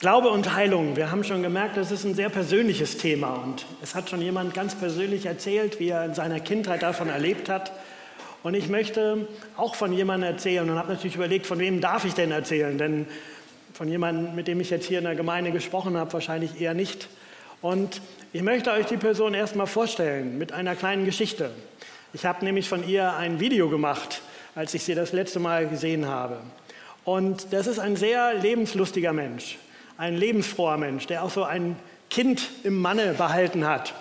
Glaube und Heilung. Wir haben schon gemerkt, das ist ein sehr persönliches Thema und es hat schon jemand ganz persönlich erzählt, wie er in seiner Kindheit davon erlebt hat. Und ich möchte auch von jemandem erzählen und habe natürlich überlegt, von wem darf ich denn erzählen? Denn von jemandem, mit dem ich jetzt hier in der Gemeinde gesprochen habe, wahrscheinlich eher nicht. Und ich möchte euch die Person erstmal vorstellen mit einer kleinen Geschichte. Ich habe nämlich von ihr ein Video gemacht, als ich sie das letzte Mal gesehen habe. Und das ist ein sehr lebenslustiger Mensch ein lebensfroher Mensch, der auch so ein Kind im Manne behalten hat.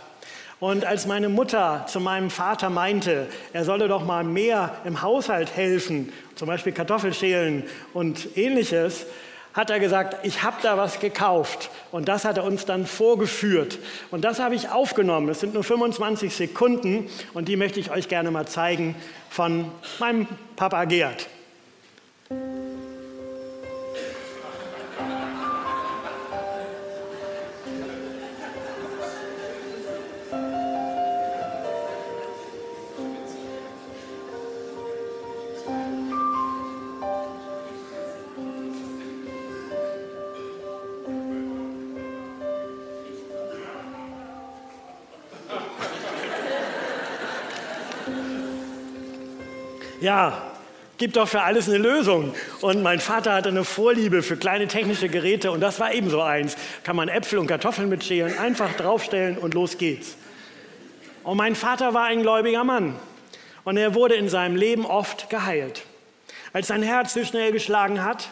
Und als meine Mutter zu meinem Vater meinte, er solle doch mal mehr im Haushalt helfen, zum Beispiel Kartoffelschälen und ähnliches, hat er gesagt, ich habe da was gekauft. Und das hat er uns dann vorgeführt. Und das habe ich aufgenommen. Es sind nur 25 Sekunden und die möchte ich euch gerne mal zeigen von meinem Papa Gerd. Ja, gibt doch für alles eine Lösung. Und mein Vater hatte eine Vorliebe für kleine technische Geräte und das war ebenso eins. Kann man Äpfel und Kartoffeln mitschälen, einfach draufstellen und los geht's. Und mein Vater war ein gläubiger Mann und er wurde in seinem Leben oft geheilt. Als sein Herz zu schnell geschlagen hat,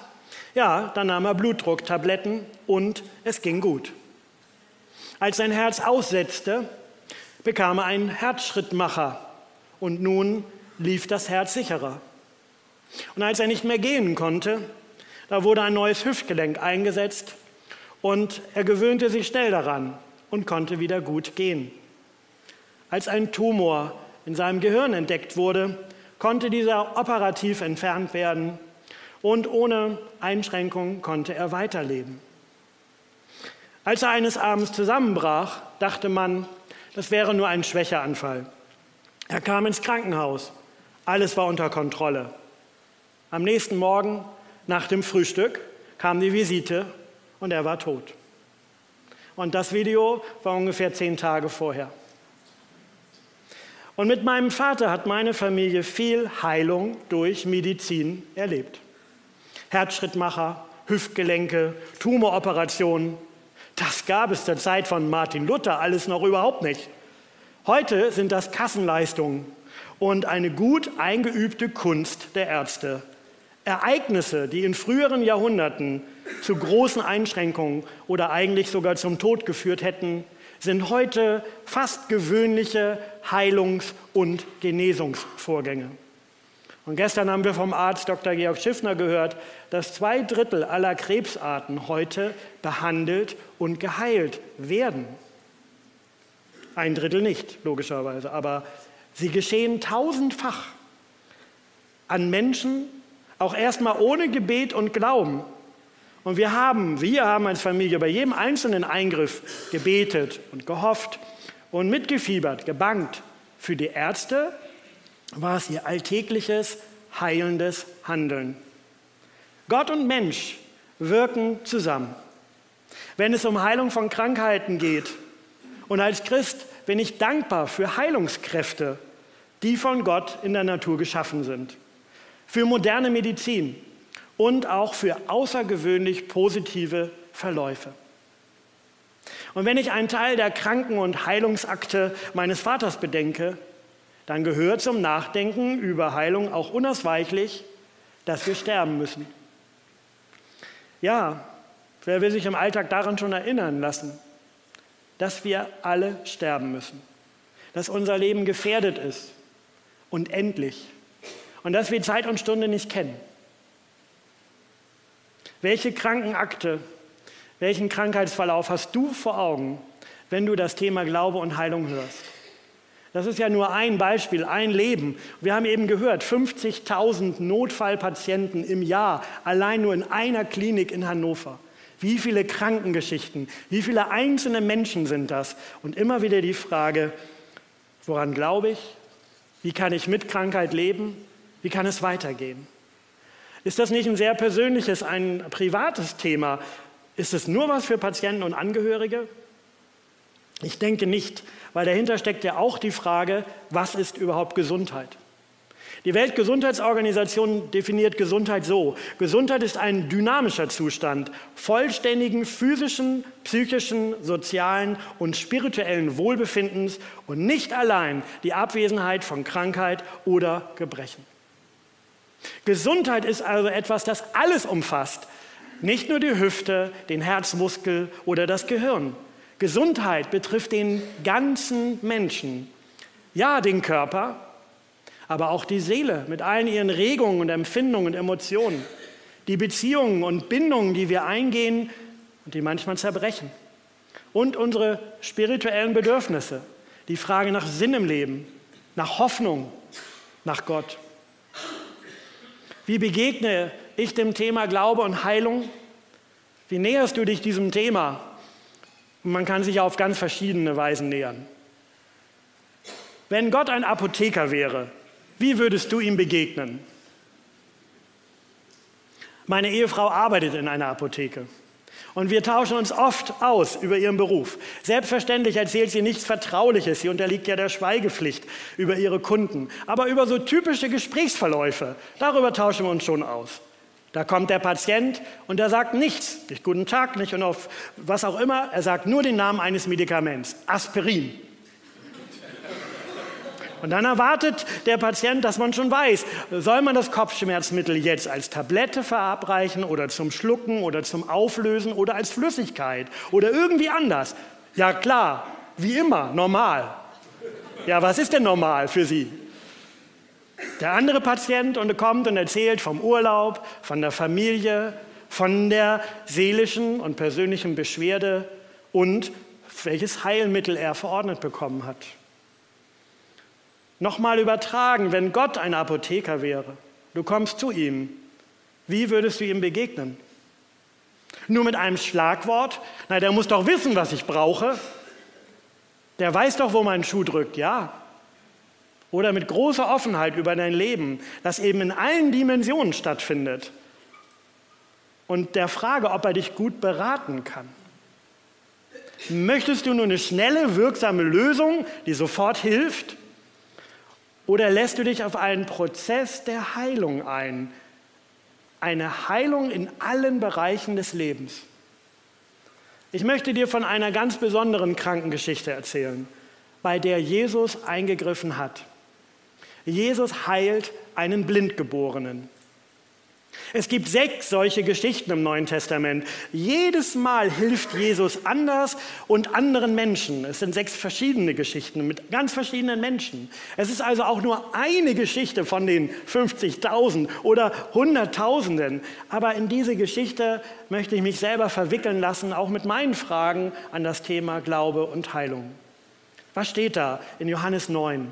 ja, dann nahm er Blutdrucktabletten und es ging gut. Als sein Herz aussetzte, bekam er einen Herzschrittmacher und nun lief das Herz sicherer. Und als er nicht mehr gehen konnte, da wurde ein neues Hüftgelenk eingesetzt und er gewöhnte sich schnell daran und konnte wieder gut gehen. Als ein Tumor in seinem Gehirn entdeckt wurde, konnte dieser operativ entfernt werden und ohne Einschränkung konnte er weiterleben. Als er eines Abends zusammenbrach, dachte man, das wäre nur ein Schwächeanfall. Er kam ins Krankenhaus alles war unter Kontrolle. Am nächsten Morgen nach dem Frühstück kam die Visite und er war tot. Und das Video war ungefähr zehn Tage vorher. Und mit meinem Vater hat meine Familie viel Heilung durch Medizin erlebt. Herzschrittmacher, Hüftgelenke, Tumoroperationen. Das gab es zur Zeit von Martin Luther alles noch überhaupt nicht. Heute sind das Kassenleistungen und eine gut eingeübte Kunst der Ärzte. Ereignisse, die in früheren Jahrhunderten zu großen Einschränkungen oder eigentlich sogar zum Tod geführt hätten, sind heute fast gewöhnliche Heilungs- und Genesungsvorgänge. Und gestern haben wir vom Arzt Dr. Georg Schiffner gehört, dass zwei Drittel aller Krebsarten heute behandelt und geheilt werden. Ein Drittel nicht, logischerweise, aber Sie geschehen tausendfach an Menschen, auch erstmal ohne Gebet und Glauben. Und wir haben, wir haben als Familie bei jedem einzelnen Eingriff gebetet und gehofft und mitgefiebert, gebangt. Für die Ärzte war es ihr alltägliches, heilendes Handeln. Gott und Mensch wirken zusammen. Wenn es um Heilung von Krankheiten geht, und als Christ bin ich dankbar für Heilungskräfte, die von Gott in der Natur geschaffen sind, für moderne Medizin und auch für außergewöhnlich positive Verläufe. Und wenn ich einen Teil der Kranken- und Heilungsakte meines Vaters bedenke, dann gehört zum Nachdenken über Heilung auch unausweichlich, dass wir sterben müssen. Ja, wer will sich im Alltag daran schon erinnern lassen, dass wir alle sterben müssen, dass unser Leben gefährdet ist, und endlich. Und dass wir Zeit und Stunde nicht kennen. Welche Krankenakte, welchen Krankheitsverlauf hast du vor Augen, wenn du das Thema Glaube und Heilung hörst? Das ist ja nur ein Beispiel, ein Leben. Wir haben eben gehört, 50.000 Notfallpatienten im Jahr, allein nur in einer Klinik in Hannover. Wie viele Krankengeschichten, wie viele einzelne Menschen sind das? Und immer wieder die Frage, woran glaube ich, wie kann ich mit Krankheit leben? Wie kann es weitergehen? Ist das nicht ein sehr persönliches, ein privates Thema? Ist es nur was für Patienten und Angehörige? Ich denke nicht, weil dahinter steckt ja auch die Frage, was ist überhaupt Gesundheit? Die Weltgesundheitsorganisation definiert Gesundheit so. Gesundheit ist ein dynamischer Zustand vollständigen physischen, psychischen, sozialen und spirituellen Wohlbefindens und nicht allein die Abwesenheit von Krankheit oder Gebrechen. Gesundheit ist also etwas, das alles umfasst, nicht nur die Hüfte, den Herzmuskel oder das Gehirn. Gesundheit betrifft den ganzen Menschen. Ja, den Körper, aber auch die Seele mit allen ihren Regungen und Empfindungen und Emotionen. Die Beziehungen und Bindungen, die wir eingehen und die manchmal zerbrechen. Und unsere spirituellen Bedürfnisse. Die Frage nach Sinn im Leben, nach Hoffnung, nach Gott. Wie begegne ich dem Thema Glaube und Heilung? Wie näherst du dich diesem Thema? man kann sich auf ganz verschiedene Weisen nähern. Wenn Gott ein Apotheker wäre, wie würdest du ihm begegnen? Meine Ehefrau arbeitet in einer Apotheke. Und wir tauschen uns oft aus über ihren Beruf. Selbstverständlich erzählt sie nichts Vertrauliches. Sie unterliegt ja der Schweigepflicht über ihre Kunden. Aber über so typische Gesprächsverläufe, darüber tauschen wir uns schon aus. Da kommt der Patient und er sagt nichts, nicht guten Tag, nicht und auf was auch immer. Er sagt nur den Namen eines Medikaments, Aspirin. Und dann erwartet der Patient, dass man schon weiß, soll man das Kopfschmerzmittel jetzt als Tablette verabreichen oder zum Schlucken oder zum Auflösen oder als Flüssigkeit oder irgendwie anders. Ja klar, wie immer, normal. Ja, was ist denn normal für Sie? Der andere Patient und kommt und erzählt vom Urlaub, von der Familie, von der seelischen und persönlichen Beschwerde und welches Heilmittel er verordnet bekommen hat. Nochmal übertragen, wenn Gott ein Apotheker wäre, du kommst zu ihm, wie würdest du ihm begegnen? Nur mit einem Schlagwort? Na, der muss doch wissen, was ich brauche. Der weiß doch, wo mein Schuh drückt, ja. Oder mit großer Offenheit über dein Leben, das eben in allen Dimensionen stattfindet. Und der Frage, ob er dich gut beraten kann. Möchtest du nur eine schnelle, wirksame Lösung, die sofort hilft? Oder lässt du dich auf einen Prozess der Heilung ein? Eine Heilung in allen Bereichen des Lebens. Ich möchte dir von einer ganz besonderen Krankengeschichte erzählen, bei der Jesus eingegriffen hat. Jesus heilt einen Blindgeborenen. Es gibt sechs solche Geschichten im Neuen Testament. Jedes Mal hilft Jesus anders und anderen Menschen. Es sind sechs verschiedene Geschichten mit ganz verschiedenen Menschen. Es ist also auch nur eine Geschichte von den 50.000 oder Hunderttausenden. Aber in diese Geschichte möchte ich mich selber verwickeln lassen, auch mit meinen Fragen an das Thema Glaube und Heilung. Was steht da in Johannes 9?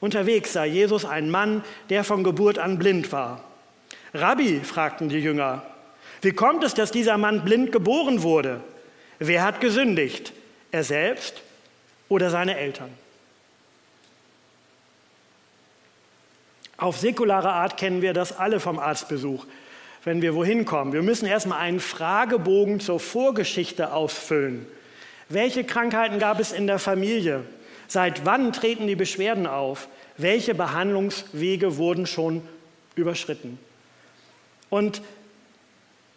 Unterwegs sah Jesus einen Mann, der von Geburt an blind war. Rabbi, fragten die Jünger, wie kommt es, dass dieser Mann blind geboren wurde? Wer hat gesündigt? Er selbst oder seine Eltern? Auf säkulare Art kennen wir das alle vom Arztbesuch, wenn wir wohin kommen. Wir müssen erstmal einen Fragebogen zur Vorgeschichte ausfüllen. Welche Krankheiten gab es in der Familie? Seit wann treten die Beschwerden auf? Welche Behandlungswege wurden schon überschritten? Und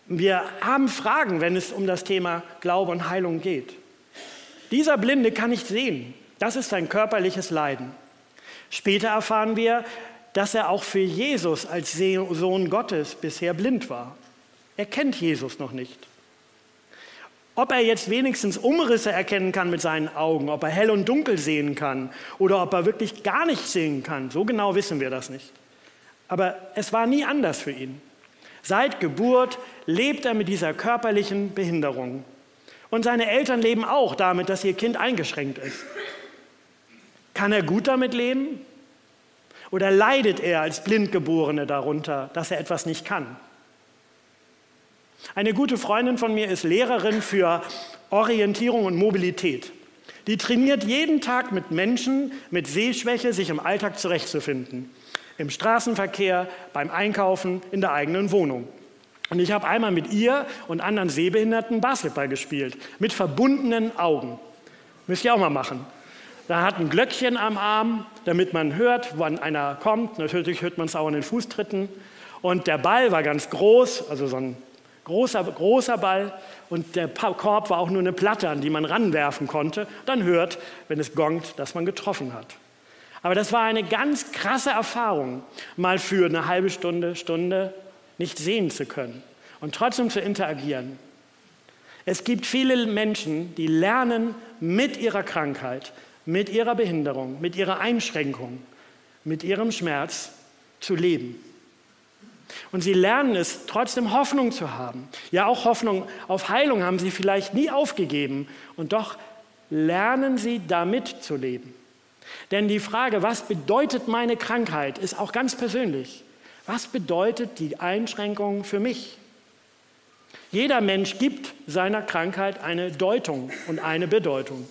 wir haben Fragen, wenn es um das Thema Glaube und Heilung geht. Dieser Blinde kann nicht sehen. Das ist sein körperliches Leiden. Später erfahren wir, dass er auch für Jesus als Sohn Gottes bisher blind war. Er kennt Jesus noch nicht. Ob er jetzt wenigstens Umrisse erkennen kann mit seinen Augen, ob er hell und dunkel sehen kann oder ob er wirklich gar nicht sehen kann, so genau wissen wir das nicht. Aber es war nie anders für ihn. Seit Geburt lebt er mit dieser körperlichen Behinderung. Und seine Eltern leben auch damit, dass ihr Kind eingeschränkt ist. Kann er gut damit leben? Oder leidet er als Blindgeborene darunter, dass er etwas nicht kann? Eine gute Freundin von mir ist Lehrerin für Orientierung und Mobilität. Die trainiert jeden Tag mit Menschen mit Sehschwäche, sich im Alltag zurechtzufinden. Im Straßenverkehr, beim Einkaufen, in der eigenen Wohnung. Und ich habe einmal mit ihr und anderen Sehbehinderten Basketball gespielt, mit verbundenen Augen. Müsst ihr auch mal machen. Da hat ein Glöckchen am Arm, damit man hört, wann einer kommt. Natürlich hört man es auch an den Fußtritten. Und der Ball war ganz groß, also so ein großer, großer Ball. Und der Korb war auch nur eine Platte, an die man ranwerfen konnte. Dann hört, wenn es gongt, dass man getroffen hat. Aber das war eine ganz krasse Erfahrung, mal für eine halbe Stunde, Stunde nicht sehen zu können und trotzdem zu interagieren. Es gibt viele Menschen, die lernen mit ihrer Krankheit, mit ihrer Behinderung, mit ihrer Einschränkung, mit ihrem Schmerz zu leben. Und sie lernen es, trotzdem Hoffnung zu haben. Ja, auch Hoffnung auf Heilung haben sie vielleicht nie aufgegeben. Und doch lernen sie damit zu leben. Denn die Frage, was bedeutet meine Krankheit, ist auch ganz persönlich. Was bedeutet die Einschränkung für mich? Jeder Mensch gibt seiner Krankheit eine Deutung und eine Bedeutung.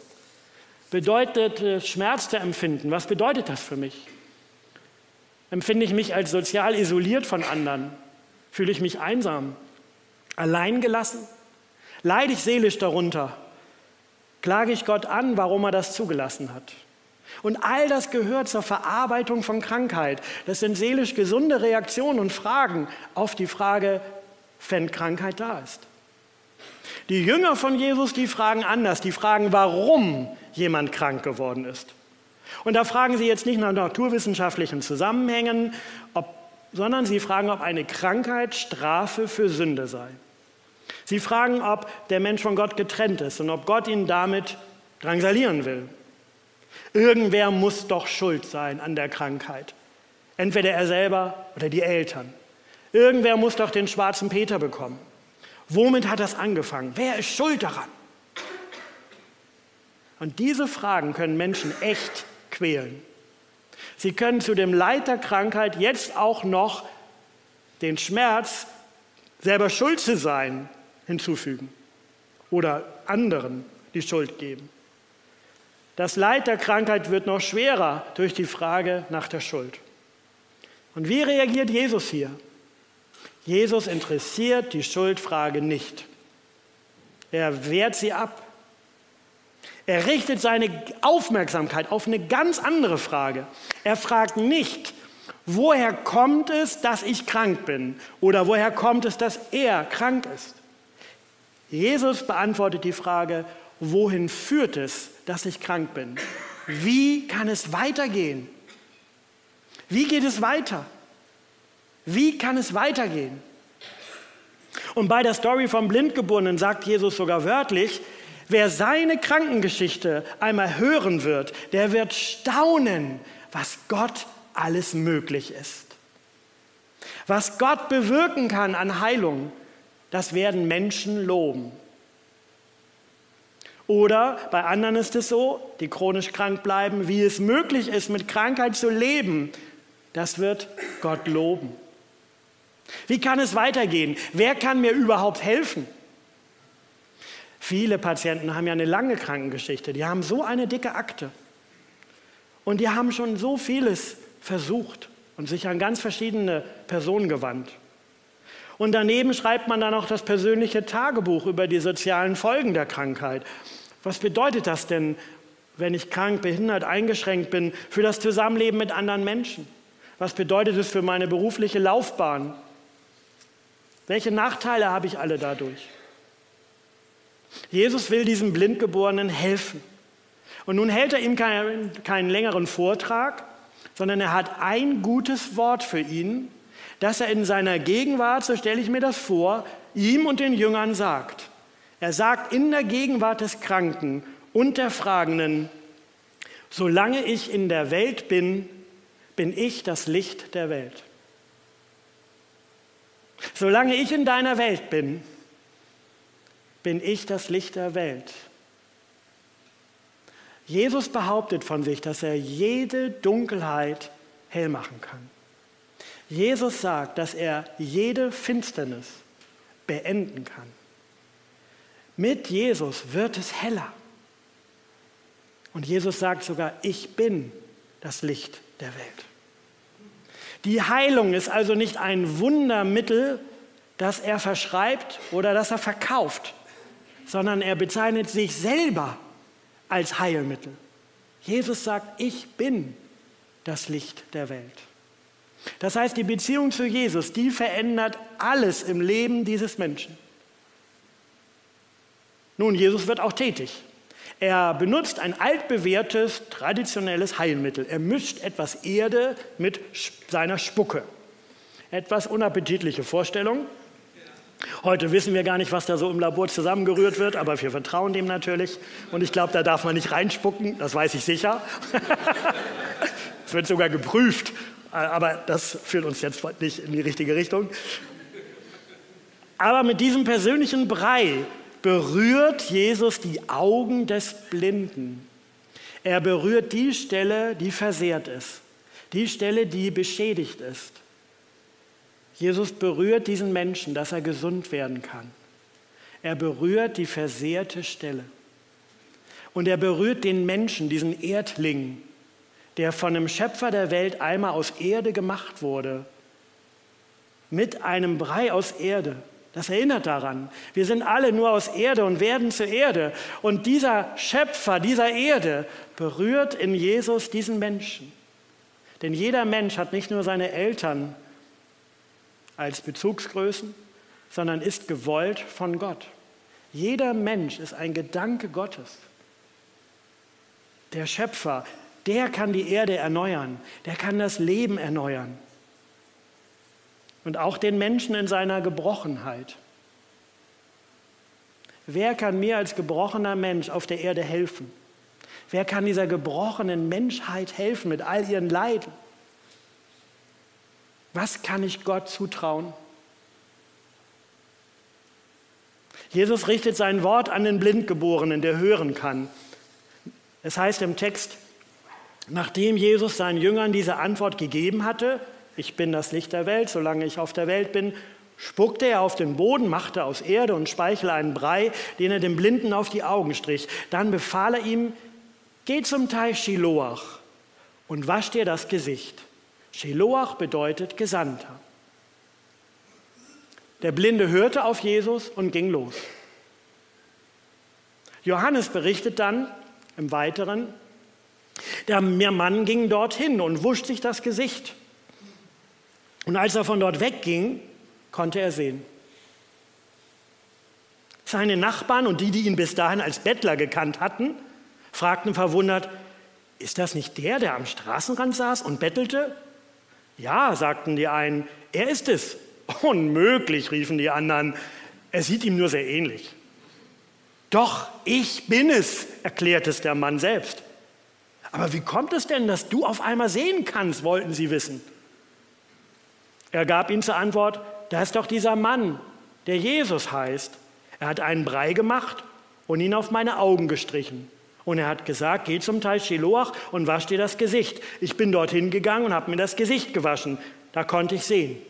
Bedeutet Schmerz zu empfinden, was bedeutet das für mich? Empfinde ich mich als sozial isoliert von anderen? Fühle ich mich einsam? Alleingelassen? Leide ich seelisch darunter? Klage ich Gott an, warum er das zugelassen hat? Und all das gehört zur Verarbeitung von Krankheit. Das sind seelisch gesunde Reaktionen und Fragen auf die Frage, wenn Krankheit da ist. Die Jünger von Jesus, die fragen anders. Die fragen, warum jemand krank geworden ist. Und da fragen sie jetzt nicht nach naturwissenschaftlichen Zusammenhängen, ob, sondern sie fragen, ob eine Krankheit Strafe für Sünde sei. Sie fragen, ob der Mensch von Gott getrennt ist und ob Gott ihn damit drangsalieren will. Irgendwer muss doch schuld sein an der Krankheit. Entweder er selber oder die Eltern. Irgendwer muss doch den schwarzen Peter bekommen. Womit hat das angefangen? Wer ist schuld daran? Und diese Fragen können Menschen echt quälen. Sie können zu dem Leid der Krankheit jetzt auch noch den Schmerz, selber schuld zu sein, hinzufügen oder anderen die Schuld geben. Das Leid der Krankheit wird noch schwerer durch die Frage nach der Schuld. Und wie reagiert Jesus hier? Jesus interessiert die Schuldfrage nicht. Er wehrt sie ab. Er richtet seine Aufmerksamkeit auf eine ganz andere Frage. Er fragt nicht, woher kommt es, dass ich krank bin? Oder woher kommt es, dass er krank ist? Jesus beantwortet die Frage, wohin führt es, dass ich krank bin? Wie kann es weitergehen? Wie geht es weiter? Wie kann es weitergehen? Und bei der Story vom Blindgeborenen sagt Jesus sogar wörtlich, wer seine Krankengeschichte einmal hören wird, der wird staunen, was Gott alles möglich ist. Was Gott bewirken kann an Heilung, das werden Menschen loben. Oder bei anderen ist es so, die chronisch krank bleiben, wie es möglich ist, mit Krankheit zu leben, das wird Gott loben. Wie kann es weitergehen? Wer kann mir überhaupt helfen? Viele Patienten haben ja eine lange Krankengeschichte, die haben so eine dicke Akte und die haben schon so vieles versucht und sich an ganz verschiedene Personen gewandt. Und daneben schreibt man dann auch das persönliche Tagebuch über die sozialen Folgen der Krankheit. Was bedeutet das denn, wenn ich krank, behindert, eingeschränkt bin, für das Zusammenleben mit anderen Menschen? Was bedeutet es für meine berufliche Laufbahn? Welche Nachteile habe ich alle dadurch? Jesus will diesem Blindgeborenen helfen. Und nun hält er ihm keinen, keinen längeren Vortrag, sondern er hat ein gutes Wort für ihn, das er in seiner Gegenwart, so stelle ich mir das vor, ihm und den Jüngern sagt. Er sagt in der Gegenwart des Kranken und der Fragenden, solange ich in der Welt bin, bin ich das Licht der Welt. Solange ich in deiner Welt bin, bin ich das Licht der Welt. Jesus behauptet von sich, dass er jede Dunkelheit hell machen kann. Jesus sagt, dass er jede Finsternis beenden kann. Mit Jesus wird es heller. Und Jesus sagt sogar, ich bin das Licht der Welt. Die Heilung ist also nicht ein Wundermittel, das er verschreibt oder das er verkauft, sondern er bezeichnet sich selber als Heilmittel. Jesus sagt, ich bin das Licht der Welt. Das heißt, die Beziehung zu Jesus, die verändert alles im Leben dieses Menschen. Nun, Jesus wird auch tätig. Er benutzt ein altbewährtes, traditionelles Heilmittel. Er mischt etwas Erde mit seiner Spucke. Etwas unappetitliche Vorstellung. Heute wissen wir gar nicht, was da so im Labor zusammengerührt wird, aber wir vertrauen dem natürlich. Und ich glaube, da darf man nicht reinspucken, das weiß ich sicher. Es wird sogar geprüft, aber das führt uns jetzt nicht in die richtige Richtung. Aber mit diesem persönlichen Brei berührt Jesus die Augen des Blinden. Er berührt die Stelle, die versehrt ist, die Stelle, die beschädigt ist. Jesus berührt diesen Menschen, dass er gesund werden kann. Er berührt die versehrte Stelle. Und er berührt den Menschen, diesen Erdling, der von dem Schöpfer der Welt einmal aus Erde gemacht wurde, mit einem Brei aus Erde. Das erinnert daran. Wir sind alle nur aus Erde und werden zur Erde. Und dieser Schöpfer dieser Erde berührt in Jesus diesen Menschen. Denn jeder Mensch hat nicht nur seine Eltern als Bezugsgrößen, sondern ist gewollt von Gott. Jeder Mensch ist ein Gedanke Gottes. Der Schöpfer, der kann die Erde erneuern, der kann das Leben erneuern. Und auch den Menschen in seiner Gebrochenheit. Wer kann mir als gebrochener Mensch auf der Erde helfen? Wer kann dieser gebrochenen Menschheit helfen mit all ihren Leiden? Was kann ich Gott zutrauen? Jesus richtet sein Wort an den Blindgeborenen, der hören kann. Es heißt im Text, nachdem Jesus seinen Jüngern diese Antwort gegeben hatte, ich bin das Licht der Welt, solange ich auf der Welt bin, spuckte er auf den Boden, machte aus Erde und Speichel einen Brei, den er dem Blinden auf die Augen strich. Dann befahl er ihm, geh zum Teich Shiloach und wasch dir das Gesicht. Sheloach bedeutet Gesandter. Der Blinde hörte auf Jesus und ging los. Johannes berichtet dann im Weiteren, der Mann ging dorthin und wusch sich das Gesicht. Und als er von dort wegging, konnte er sehen. Seine Nachbarn und die, die ihn bis dahin als Bettler gekannt hatten, fragten verwundert, ist das nicht der, der am Straßenrand saß und bettelte? Ja, sagten die einen, er ist es. Unmöglich, riefen die anderen. Er sieht ihm nur sehr ähnlich. Doch, ich bin es, erklärte es der Mann selbst. Aber wie kommt es denn, dass du auf einmal sehen kannst, wollten sie wissen. Er gab ihnen zur Antwort, da ist doch dieser Mann, der Jesus heißt. Er hat einen Brei gemacht und ihn auf meine Augen gestrichen. Und er hat gesagt, geh zum Teich Shiloach und wasch dir das Gesicht. Ich bin dorthin gegangen und habe mir das Gesicht gewaschen. Da konnte ich sehen.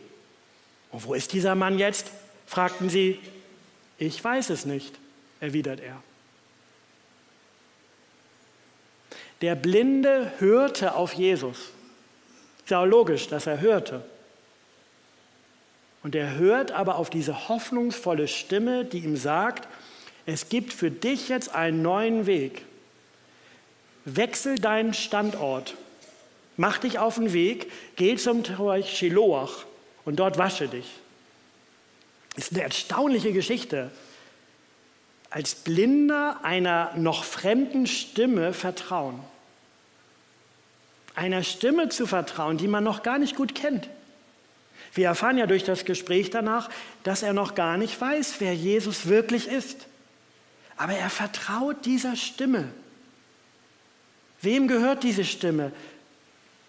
Und wo ist dieser Mann jetzt? fragten sie. Ich weiß es nicht, erwidert er. Der Blinde hörte auf Jesus. Ist ja auch logisch, dass er hörte. Und er hört aber auf diese hoffnungsvolle Stimme, die ihm sagt, es gibt für dich jetzt einen neuen Weg. Wechsel deinen Standort. Mach dich auf den Weg, geh zum Teich Shiloach und dort wasche dich. Das ist eine erstaunliche Geschichte. Als Blinder einer noch fremden Stimme vertrauen. Einer Stimme zu vertrauen, die man noch gar nicht gut kennt. Wir erfahren ja durch das Gespräch danach, dass er noch gar nicht weiß, wer Jesus wirklich ist. Aber er vertraut dieser Stimme. Wem gehört diese Stimme?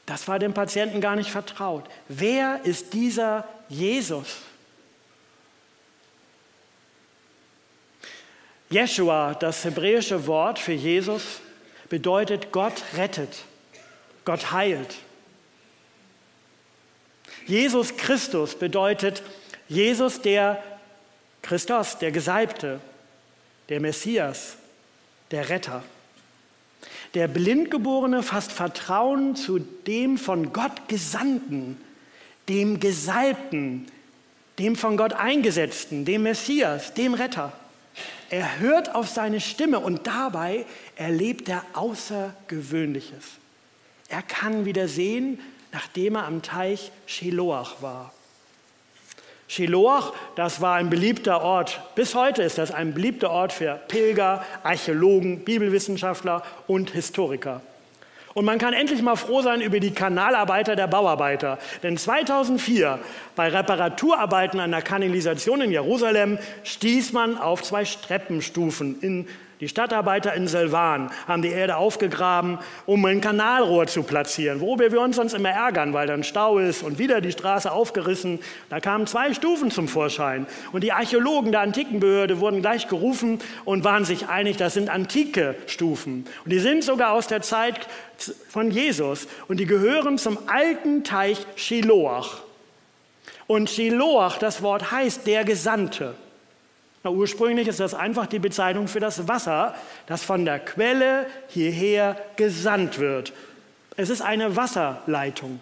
Das war dem Patienten gar nicht vertraut. Wer ist dieser Jesus? Jeshua, das hebräische Wort für Jesus, bedeutet Gott rettet, Gott heilt. Jesus Christus bedeutet Jesus der Christus, der Gesalbte, der Messias, der Retter. Der Blindgeborene fasst Vertrauen zu dem von Gott Gesandten, dem Gesalbten, dem von Gott eingesetzten, dem Messias, dem Retter. Er hört auf seine Stimme und dabei erlebt er Außergewöhnliches. Er kann wieder sehen, nachdem er am Teich Shiloach war. Shiloach, das war ein beliebter Ort. Bis heute ist das ein beliebter Ort für Pilger, Archäologen, Bibelwissenschaftler und Historiker. Und man kann endlich mal froh sein über die Kanalarbeiter der Bauarbeiter. Denn 2004 bei Reparaturarbeiten an der Kanalisation in Jerusalem stieß man auf zwei Streppenstufen in die Stadtarbeiter in Silvan haben die Erde aufgegraben, um ein Kanalrohr zu platzieren, worüber wir uns sonst immer ärgern, weil dann Stau ist und wieder die Straße aufgerissen. Da kamen zwei Stufen zum Vorschein. Und die Archäologen der Antikenbehörde wurden gleich gerufen und waren sich einig, das sind antike Stufen. Und die sind sogar aus der Zeit von Jesus und die gehören zum alten Teich Shiloach. Und Shiloach, das Wort heißt der Gesandte. Na, ursprünglich ist das einfach die Bezeichnung für das Wasser, das von der Quelle hierher gesandt wird. Es ist eine Wasserleitung.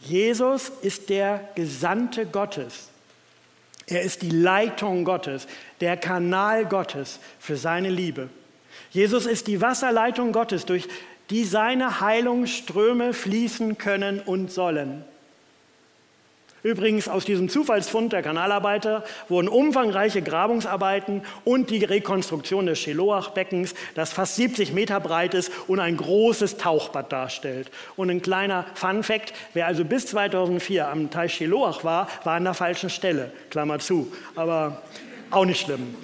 Jesus ist der Gesandte Gottes. Er ist die Leitung Gottes, der Kanal Gottes für seine Liebe. Jesus ist die Wasserleitung Gottes, durch die seine Heilungsströme fließen können und sollen. Übrigens aus diesem Zufallsfund der Kanalarbeiter wurden umfangreiche Grabungsarbeiten und die Rekonstruktion des Scheloach-Beckens, das fast 70 Meter breit ist und ein großes Tauchbad darstellt. Und ein kleiner Fun-Fact, wer also bis 2004 am Teich Scheloach war, war an der falschen Stelle, Klammer zu, aber auch nicht schlimm.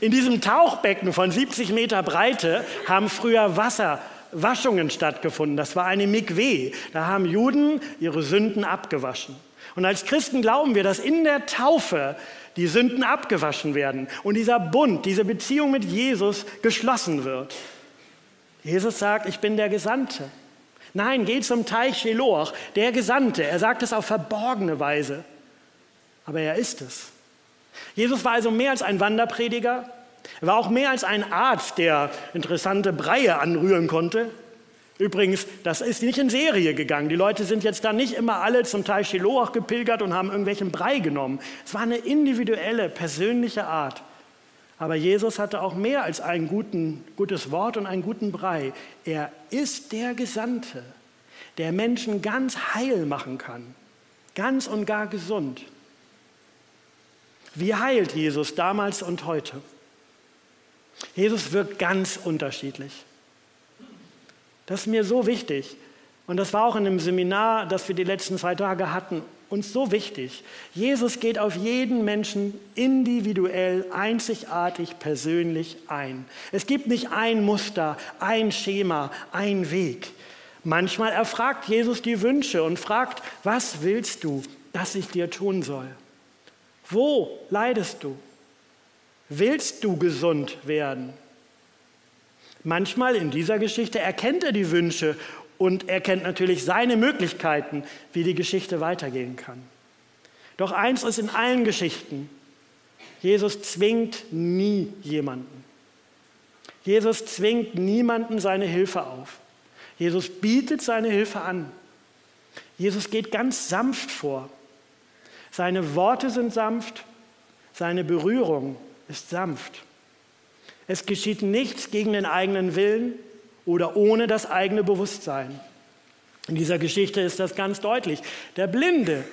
In diesem Tauchbecken von 70 Meter Breite haben früher Wasser Waschungen stattgefunden. Das war eine Mikwe. Da haben Juden ihre Sünden abgewaschen. Und als Christen glauben wir, dass in der Taufe die Sünden abgewaschen werden und dieser Bund, diese Beziehung mit Jesus geschlossen wird. Jesus sagt, ich bin der Gesandte. Nein, geh zum Teich Sheloach, der Gesandte. Er sagt es auf verborgene Weise. Aber er ist es. Jesus war also mehr als ein Wanderprediger. Er war auch mehr als ein Arzt, der interessante Breie anrühren konnte. Übrigens, das ist nicht in Serie gegangen. Die Leute sind jetzt da nicht immer alle zum Teil Shiloach gepilgert und haben irgendwelchen Brei genommen. Es war eine individuelle, persönliche Art. Aber Jesus hatte auch mehr als ein guten, gutes Wort und einen guten Brei. Er ist der Gesandte, der Menschen ganz heil machen kann, ganz und gar gesund. Wie heilt Jesus damals und heute? Jesus wirkt ganz unterschiedlich. Das ist mir so wichtig. Und das war auch in dem Seminar, das wir die letzten zwei Tage hatten, uns so wichtig. Jesus geht auf jeden Menschen individuell, einzigartig, persönlich ein. Es gibt nicht ein Muster, ein Schema, ein Weg. Manchmal erfragt Jesus die Wünsche und fragt, was willst du, dass ich dir tun soll? Wo leidest du? Willst du gesund werden? Manchmal in dieser Geschichte erkennt er die Wünsche und er kennt natürlich seine Möglichkeiten, wie die Geschichte weitergehen kann. Doch eins ist in allen Geschichten, Jesus zwingt nie jemanden. Jesus zwingt niemanden seine Hilfe auf. Jesus bietet seine Hilfe an. Jesus geht ganz sanft vor. Seine Worte sind sanft, seine Berührung ist sanft. Es geschieht nichts gegen den eigenen Willen oder ohne das eigene Bewusstsein. In dieser Geschichte ist das ganz deutlich. Der Blinde,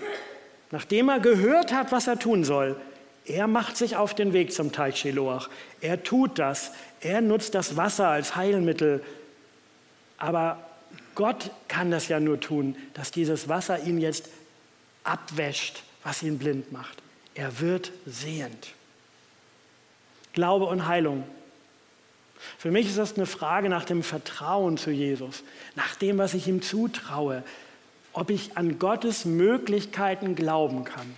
nachdem er gehört hat, was er tun soll, er macht sich auf den Weg zum Teich Shiloach. Er tut das. Er nutzt das Wasser als Heilmittel. Aber Gott kann das ja nur tun, dass dieses Wasser ihn jetzt abwäscht, was ihn blind macht. Er wird sehend. Glaube und Heilung. Für mich ist das eine Frage nach dem Vertrauen zu Jesus, nach dem, was ich ihm zutraue, ob ich an Gottes Möglichkeiten glauben kann.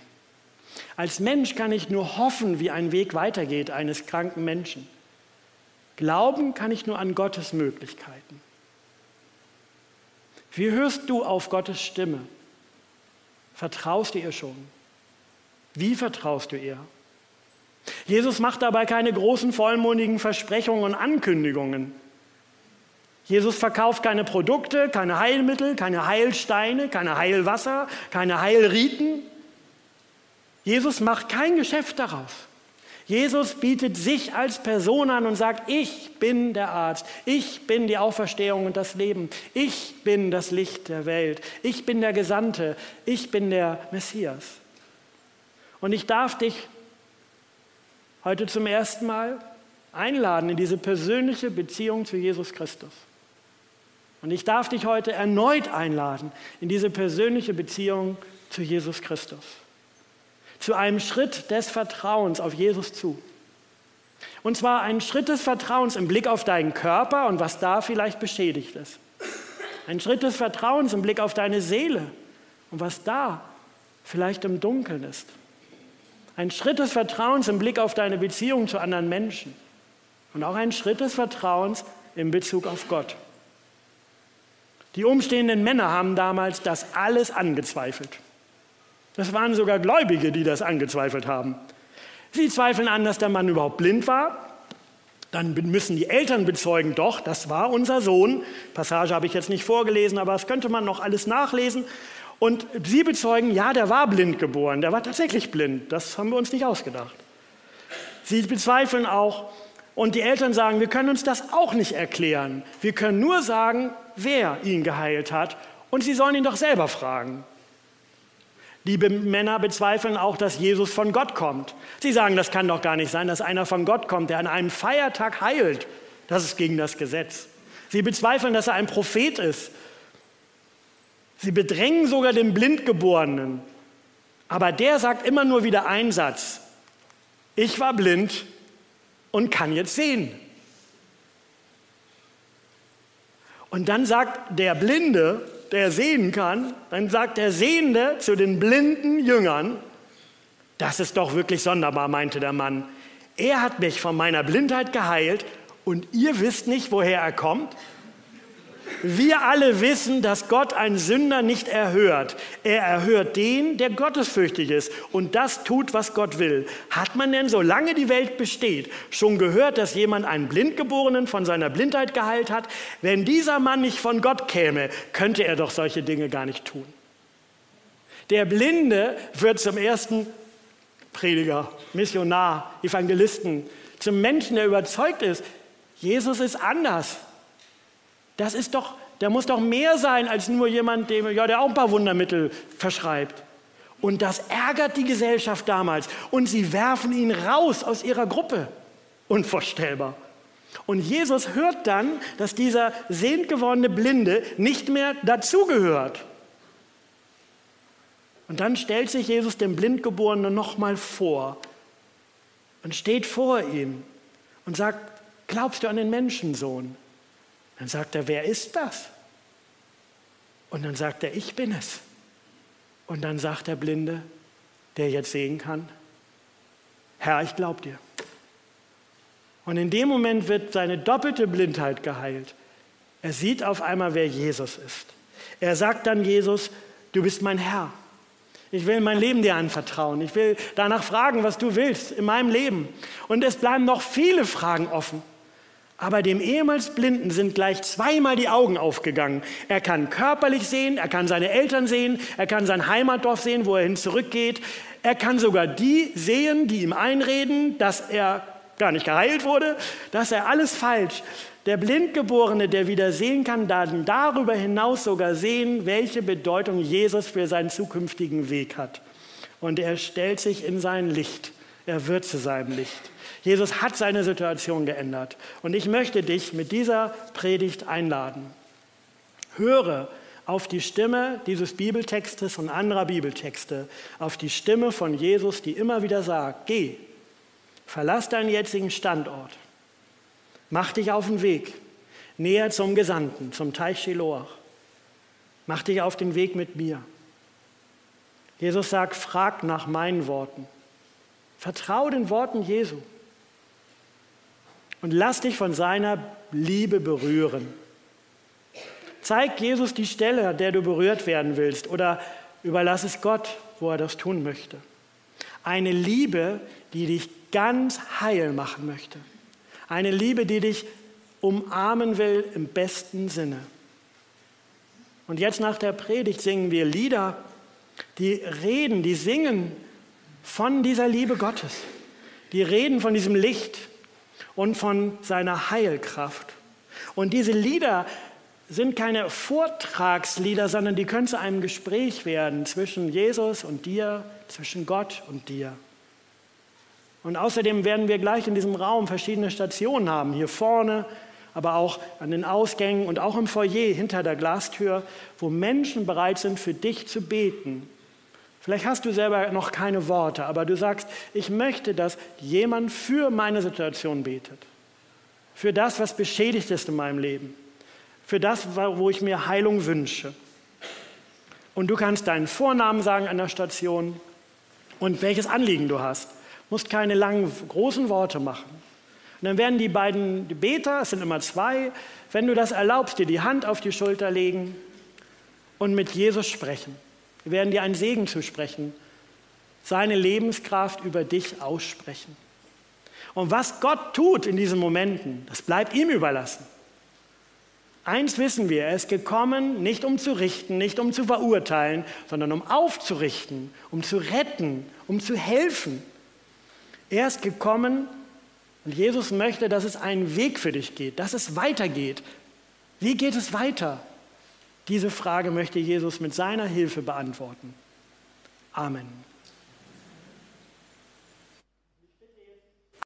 Als Mensch kann ich nur hoffen, wie ein Weg weitergeht eines kranken Menschen. Glauben kann ich nur an Gottes Möglichkeiten. Wie hörst du auf Gottes Stimme? Vertraust du ihr schon? Wie vertraust du ihr? Jesus macht dabei keine großen vollmundigen Versprechungen und Ankündigungen. Jesus verkauft keine Produkte, keine Heilmittel, keine Heilsteine, keine Heilwasser, keine Heilriten. Jesus macht kein Geschäft daraus. Jesus bietet sich als Person an und sagt, ich bin der Arzt, ich bin die Auferstehung und das Leben, ich bin das Licht der Welt, ich bin der Gesandte, ich bin der Messias. Und ich darf dich heute zum ersten Mal einladen in diese persönliche Beziehung zu Jesus Christus. Und ich darf dich heute erneut einladen in diese persönliche Beziehung zu Jesus Christus zu einem Schritt des Vertrauens auf Jesus zu. Und zwar einen Schritt des Vertrauens im Blick auf deinen Körper und was da vielleicht beschädigt ist. Ein Schritt des Vertrauens im Blick auf deine Seele und was da vielleicht im Dunkeln ist. Ein Schritt des Vertrauens im Blick auf deine Beziehung zu anderen Menschen. Und auch ein Schritt des Vertrauens in Bezug auf Gott. Die umstehenden Männer haben damals das alles angezweifelt. Das waren sogar Gläubige, die das angezweifelt haben. Sie zweifeln an, dass der Mann überhaupt blind war. Dann müssen die Eltern bezeugen, doch, das war unser Sohn. Passage habe ich jetzt nicht vorgelesen, aber das könnte man noch alles nachlesen. Und sie bezeugen, ja, der war blind geboren, der war tatsächlich blind. Das haben wir uns nicht ausgedacht. Sie bezweifeln auch, und die Eltern sagen, wir können uns das auch nicht erklären. Wir können nur sagen, wer ihn geheilt hat. Und sie sollen ihn doch selber fragen. Die Männer bezweifeln auch, dass Jesus von Gott kommt. Sie sagen, das kann doch gar nicht sein, dass einer von Gott kommt, der an einem Feiertag heilt. Das ist gegen das Gesetz. Sie bezweifeln, dass er ein Prophet ist. Sie bedrängen sogar den Blindgeborenen. Aber der sagt immer nur wieder einen Satz. Ich war blind und kann jetzt sehen. Und dann sagt der Blinde, der sehen kann, dann sagt der Sehende zu den blinden Jüngern, das ist doch wirklich sonderbar, meinte der Mann. Er hat mich von meiner Blindheit geheilt und ihr wisst nicht, woher er kommt? Wir alle wissen, dass Gott einen Sünder nicht erhört. Er erhört den, der gottesfürchtig ist und das tut, was Gott will. Hat man denn, solange die Welt besteht, schon gehört, dass jemand einen Blindgeborenen von seiner Blindheit geheilt hat? Wenn dieser Mann nicht von Gott käme, könnte er doch solche Dinge gar nicht tun. Der Blinde wird zum ersten Prediger, Missionar, Evangelisten, zum Menschen, der überzeugt ist, Jesus ist anders. Das ist doch, der muss doch mehr sein als nur jemand, dem, ja, der auch ein paar Wundermittel verschreibt. Und das ärgert die Gesellschaft damals. Und sie werfen ihn raus aus ihrer Gruppe. Unvorstellbar. Und Jesus hört dann, dass dieser sehend gewordene Blinde nicht mehr dazugehört. Und dann stellt sich Jesus dem Blindgeborenen nochmal vor und steht vor ihm und sagt, glaubst du an den Menschensohn? Dann sagt er, wer ist das? Und dann sagt er, ich bin es. Und dann sagt der Blinde, der jetzt sehen kann, Herr, ich glaube dir. Und in dem Moment wird seine doppelte Blindheit geheilt. Er sieht auf einmal, wer Jesus ist. Er sagt dann Jesus, du bist mein Herr. Ich will mein Leben dir anvertrauen. Ich will danach fragen, was du willst in meinem Leben. Und es bleiben noch viele Fragen offen. Aber dem ehemals Blinden sind gleich zweimal die Augen aufgegangen. Er kann körperlich sehen, er kann seine Eltern sehen, er kann sein Heimatdorf sehen, wo er hin zurückgeht. Er kann sogar die sehen, die ihm einreden, dass er gar nicht geheilt wurde, dass er alles falsch. Der Blindgeborene, der wieder sehen kann, dann darüber hinaus sogar sehen, welche Bedeutung Jesus für seinen zukünftigen Weg hat. Und er stellt sich in sein Licht. Er wird zu seinem Licht. Jesus hat seine Situation geändert. Und ich möchte dich mit dieser Predigt einladen. Höre auf die Stimme dieses Bibeltextes und anderer Bibeltexte, auf die Stimme von Jesus, die immer wieder sagt, geh, verlass deinen jetzigen Standort, mach dich auf den Weg, näher zum Gesandten, zum Teich Shiloach, mach dich auf den Weg mit mir. Jesus sagt, frag nach meinen Worten. Vertrau den Worten Jesu und lass dich von seiner Liebe berühren. Zeig Jesus die Stelle, an der du berührt werden willst oder überlass es Gott, wo er das tun möchte. Eine Liebe, die dich ganz heil machen möchte. Eine Liebe, die dich umarmen will im besten Sinne. Und jetzt nach der Predigt singen wir Lieder, die reden, die singen von dieser Liebe Gottes. Die reden von diesem Licht und von seiner Heilkraft. Und diese Lieder sind keine Vortragslieder, sondern die können zu einem Gespräch werden zwischen Jesus und dir, zwischen Gott und dir. Und außerdem werden wir gleich in diesem Raum verschiedene Stationen haben. Hier vorne, aber auch an den Ausgängen und auch im Foyer hinter der Glastür, wo Menschen bereit sind, für dich zu beten. Vielleicht hast du selber noch keine Worte, aber du sagst, ich möchte, dass jemand für meine Situation betet. Für das, was beschädigt ist in meinem Leben. Für das, wo ich mir Heilung wünsche. Und du kannst deinen Vornamen sagen an der Station und welches Anliegen du hast musst keine langen, großen Worte machen. Und dann werden die beiden Beter, es sind immer zwei, wenn du das erlaubst, dir die Hand auf die Schulter legen und mit Jesus sprechen. Wir werden dir einen Segen zusprechen, seine Lebenskraft über dich aussprechen. Und was Gott tut in diesen Momenten, das bleibt ihm überlassen. Eins wissen wir, er ist gekommen, nicht um zu richten, nicht um zu verurteilen, sondern um aufzurichten, um zu retten, um zu helfen. Er ist gekommen und Jesus möchte, dass es einen Weg für dich geht, dass es weitergeht. Wie geht es weiter? Diese Frage möchte Jesus mit seiner Hilfe beantworten. Amen.